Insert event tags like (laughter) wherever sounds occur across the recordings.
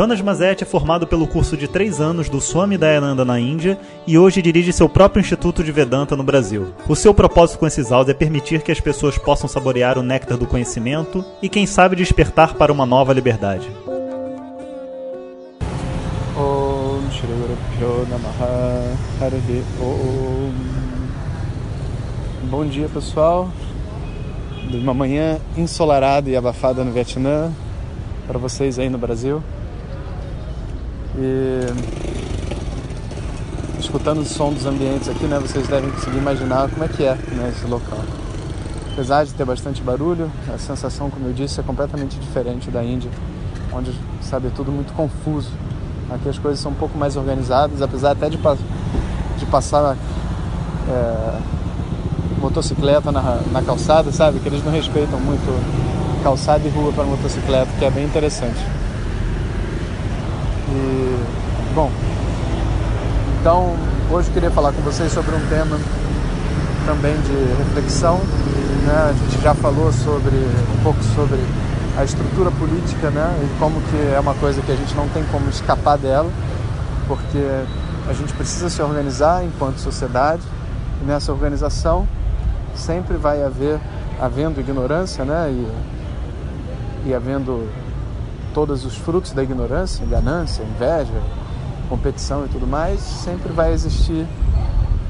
Jonas Mazet é formado pelo curso de três anos do Swami Dayananda na Índia e hoje dirige seu próprio Instituto de Vedanta no Brasil. O seu propósito com esses áudios é permitir que as pessoas possam saborear o néctar do conhecimento e, quem sabe, despertar para uma nova liberdade. Bom dia, pessoal de uma manhã ensolarada e abafada no Vietnã para vocês aí no Brasil. E escutando o som dos ambientes aqui, né, vocês devem conseguir imaginar como é que é né, esse local. Apesar de ter bastante barulho, a sensação, como eu disse, é completamente diferente da Índia, onde sabe é tudo muito confuso. Aqui as coisas são um pouco mais organizadas, apesar até de, de passar é, motocicleta na, na calçada, sabe? Que eles não respeitam muito calçada e rua para motocicleta, que é bem interessante. Bom, então hoje eu queria falar com vocês sobre um tema também de reflexão. Né? A gente já falou sobre um pouco sobre a estrutura política, né? E como que é uma coisa que a gente não tem como escapar dela, porque a gente precisa se organizar enquanto sociedade. E nessa organização sempre vai haver, havendo ignorância, né? E, e havendo todos os frutos da ignorância, ganância, inveja, competição e tudo mais, sempre vai existir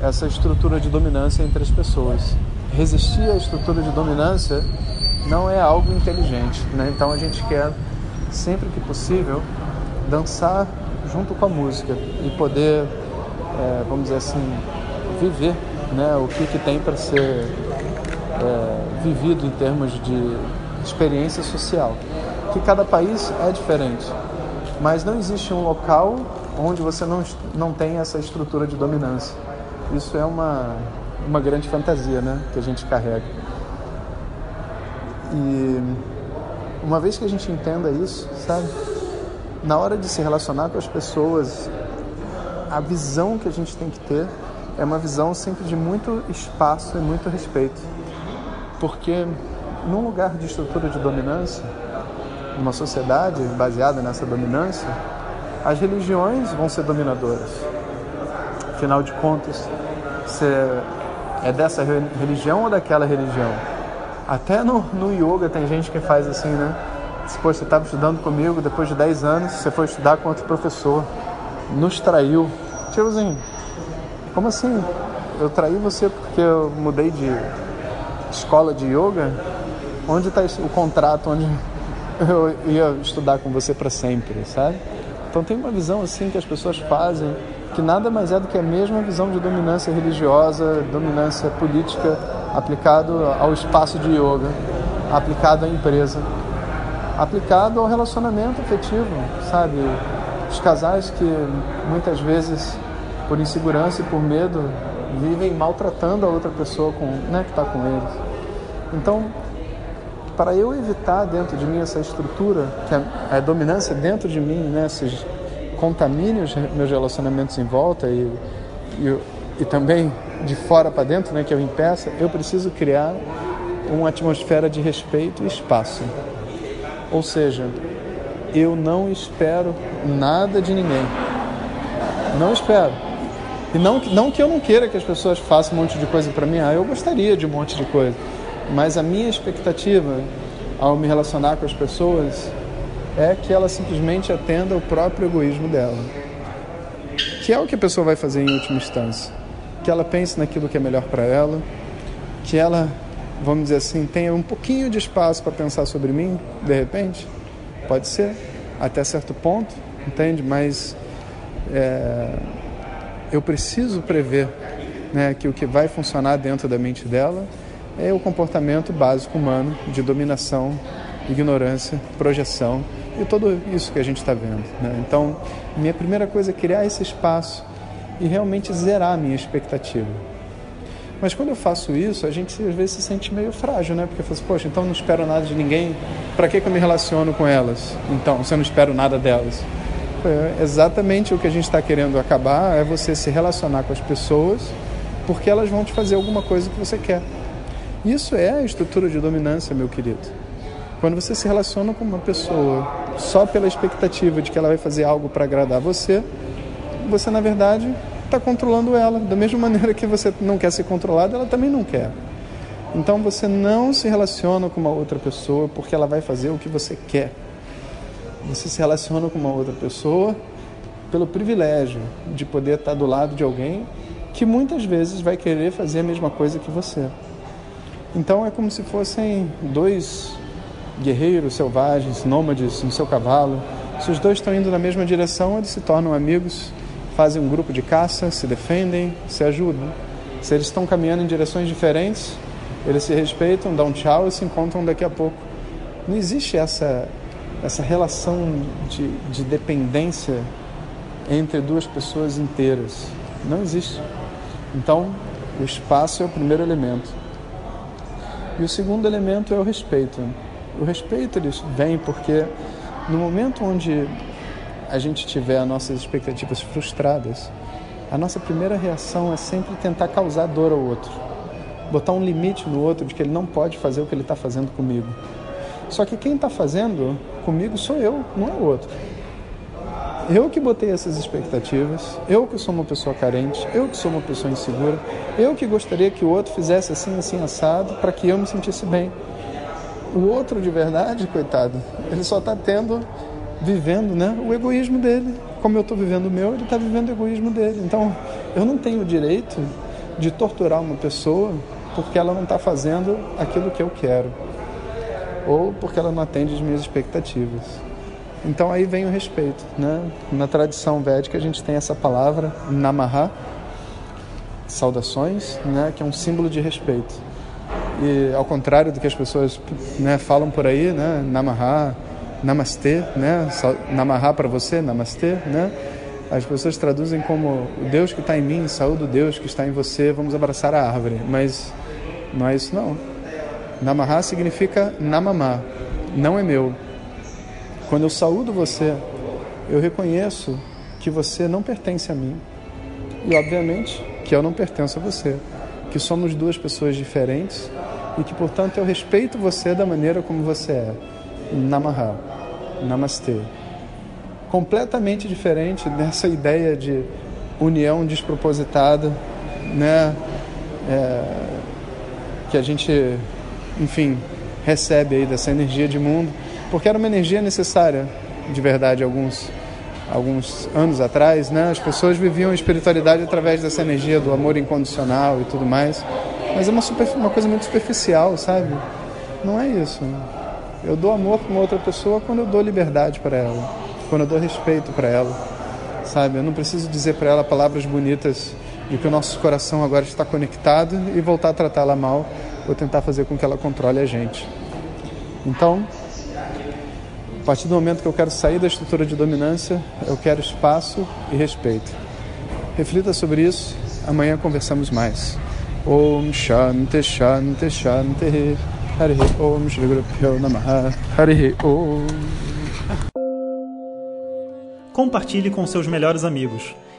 essa estrutura de dominância entre as pessoas. Resistir à estrutura de dominância não é algo inteligente, né? Então a gente quer sempre que possível dançar junto com a música e poder, é, vamos dizer assim, viver né, o que, que tem para ser é, vivido em termos de experiência social. Que cada país é diferente, mas não existe um local onde você não, não tem essa estrutura de dominância. Isso é uma, uma grande fantasia né, que a gente carrega. E uma vez que a gente entenda isso, sabe, na hora de se relacionar com as pessoas, a visão que a gente tem que ter é uma visão sempre de muito espaço e muito respeito. Porque num lugar de estrutura de dominância, numa sociedade baseada nessa dominância, as religiões vão ser dominadoras. Afinal de contas, você é dessa religião ou daquela religião? Até no, no yoga tem gente que faz assim, né? Se você estava estudando comigo, depois de 10 anos, você foi estudar com outro professor, nos traiu. Assim, como assim? Eu traí você porque eu mudei de escola de yoga? Onde está o contrato onde (laughs) eu ia estudar com você para sempre, sabe? Então tem uma visão assim que as pessoas fazem que nada mais é do que a mesma visão de dominância religiosa, dominância política aplicado ao espaço de yoga, aplicado à empresa, aplicado ao relacionamento afetivo, sabe? Os casais que muitas vezes por insegurança e por medo, vivem maltratando a outra pessoa com, né, que está com eles. Então, para eu evitar dentro de mim essa estrutura, que é a dominância dentro de mim, né, esses contamine os meus relacionamentos em volta e, e, e também de fora para dentro, né, que eu impeça, eu preciso criar uma atmosfera de respeito e espaço. Ou seja, eu não espero nada de ninguém. Não espero. E não, não que eu não queira que as pessoas façam um monte de coisa para mim, ah, eu gostaria de um monte de coisa. Mas a minha expectativa ao me relacionar com as pessoas é que ela simplesmente atenda o próprio egoísmo dela. Que é o que a pessoa vai fazer em última instância. Que ela pense naquilo que é melhor para ela, que ela, vamos dizer assim, tenha um pouquinho de espaço para pensar sobre mim, de repente. Pode ser, até certo ponto, entende? Mas é, eu preciso prever né, que o que vai funcionar dentro da mente dela é o comportamento básico humano de dominação, ignorância, projeção e tudo isso que a gente está vendo. Né? Então, minha primeira coisa é criar esse espaço e realmente zerar a minha expectativa. Mas quando eu faço isso, a gente às vezes se sente meio frágil, né? Porque eu falo assim, poxa, então não espero nada de ninguém, para que, que eu me relaciono com elas? Então, se eu não espero nada delas. É exatamente o que a gente está querendo acabar é você se relacionar com as pessoas porque elas vão te fazer alguma coisa que você quer. Isso é a estrutura de dominância, meu querido. Quando você se relaciona com uma pessoa só pela expectativa de que ela vai fazer algo para agradar você, você na verdade está controlando ela. Da mesma (laughs) maneira que você não quer ser controlado, ela também não quer. Então você não se relaciona com uma outra pessoa porque ela vai fazer o que você quer. Você se relaciona com uma outra pessoa pelo privilégio de poder estar do lado de alguém que muitas vezes vai querer fazer a mesma coisa que você. Então é como se fossem dois guerreiros selvagens, nômades no seu cavalo. Se os dois estão indo na mesma direção, eles se tornam amigos, fazem um grupo de caça, se defendem, se ajudam. Se eles estão caminhando em direções diferentes, eles se respeitam, dão tchau e se encontram daqui a pouco. Não existe essa, essa relação de, de dependência entre duas pessoas inteiras. Não existe. Então, o espaço é o primeiro elemento. E o segundo elemento é o respeito. O respeito ele vem porque no momento onde a gente tiver as nossas expectativas frustradas, a nossa primeira reação é sempre tentar causar dor ao outro, botar um limite no outro de que ele não pode fazer o que ele está fazendo comigo. Só que quem está fazendo comigo sou eu, não é o outro. Eu que botei essas expectativas, eu que sou uma pessoa carente, eu que sou uma pessoa insegura, eu que gostaria que o outro fizesse assim, assim, assado, para que eu me sentisse bem. O outro de verdade, coitado, ele só está tendo, vivendo né, o egoísmo dele. Como eu estou vivendo o meu, ele está vivendo o egoísmo dele. Então, eu não tenho o direito de torturar uma pessoa porque ela não está fazendo aquilo que eu quero ou porque ela não atende as minhas expectativas. Então aí vem o respeito, né? Na tradição védica a gente tem essa palavra namaha, saudações, né? Que é um símbolo de respeito. E ao contrário do que as pessoas né, falam por aí, né? Namaha, namastê, né? Namaha para você, namastê, né? As pessoas traduzem como o Deus que está em mim, saúde o Deus que está em você, vamos abraçar a árvore. Mas não é isso não. Namaha significa namamá, não é meu, quando eu saúdo você, eu reconheço que você não pertence a mim. E, obviamente, que eu não pertenço a você. Que somos duas pessoas diferentes e que, portanto, eu respeito você da maneira como você é. Namaha. Namastê. Completamente diferente dessa ideia de união despropositada, né? É, que a gente, enfim, recebe aí dessa energia de mundo porque era uma energia necessária, de verdade, alguns alguns anos atrás, né? As pessoas viviam a espiritualidade através dessa energia do amor incondicional e tudo mais. Mas é uma, super, uma coisa muito superficial, sabe? Não é isso. Eu dou amor para uma outra pessoa quando eu dou liberdade para ela, quando eu dou respeito para ela, sabe? Eu não preciso dizer para ela palavras bonitas de que o nosso coração agora está conectado e voltar a tratá-la mal ou tentar fazer com que ela controle a gente. Então, partir do momento que eu quero sair da estrutura de dominância, eu quero espaço e respeito. Reflita sobre isso, amanhã conversamos mais. Om Shanti Shanti Shanti Hari Om Shri Guru Namaha Hari Om Compartilhe com seus melhores amigos.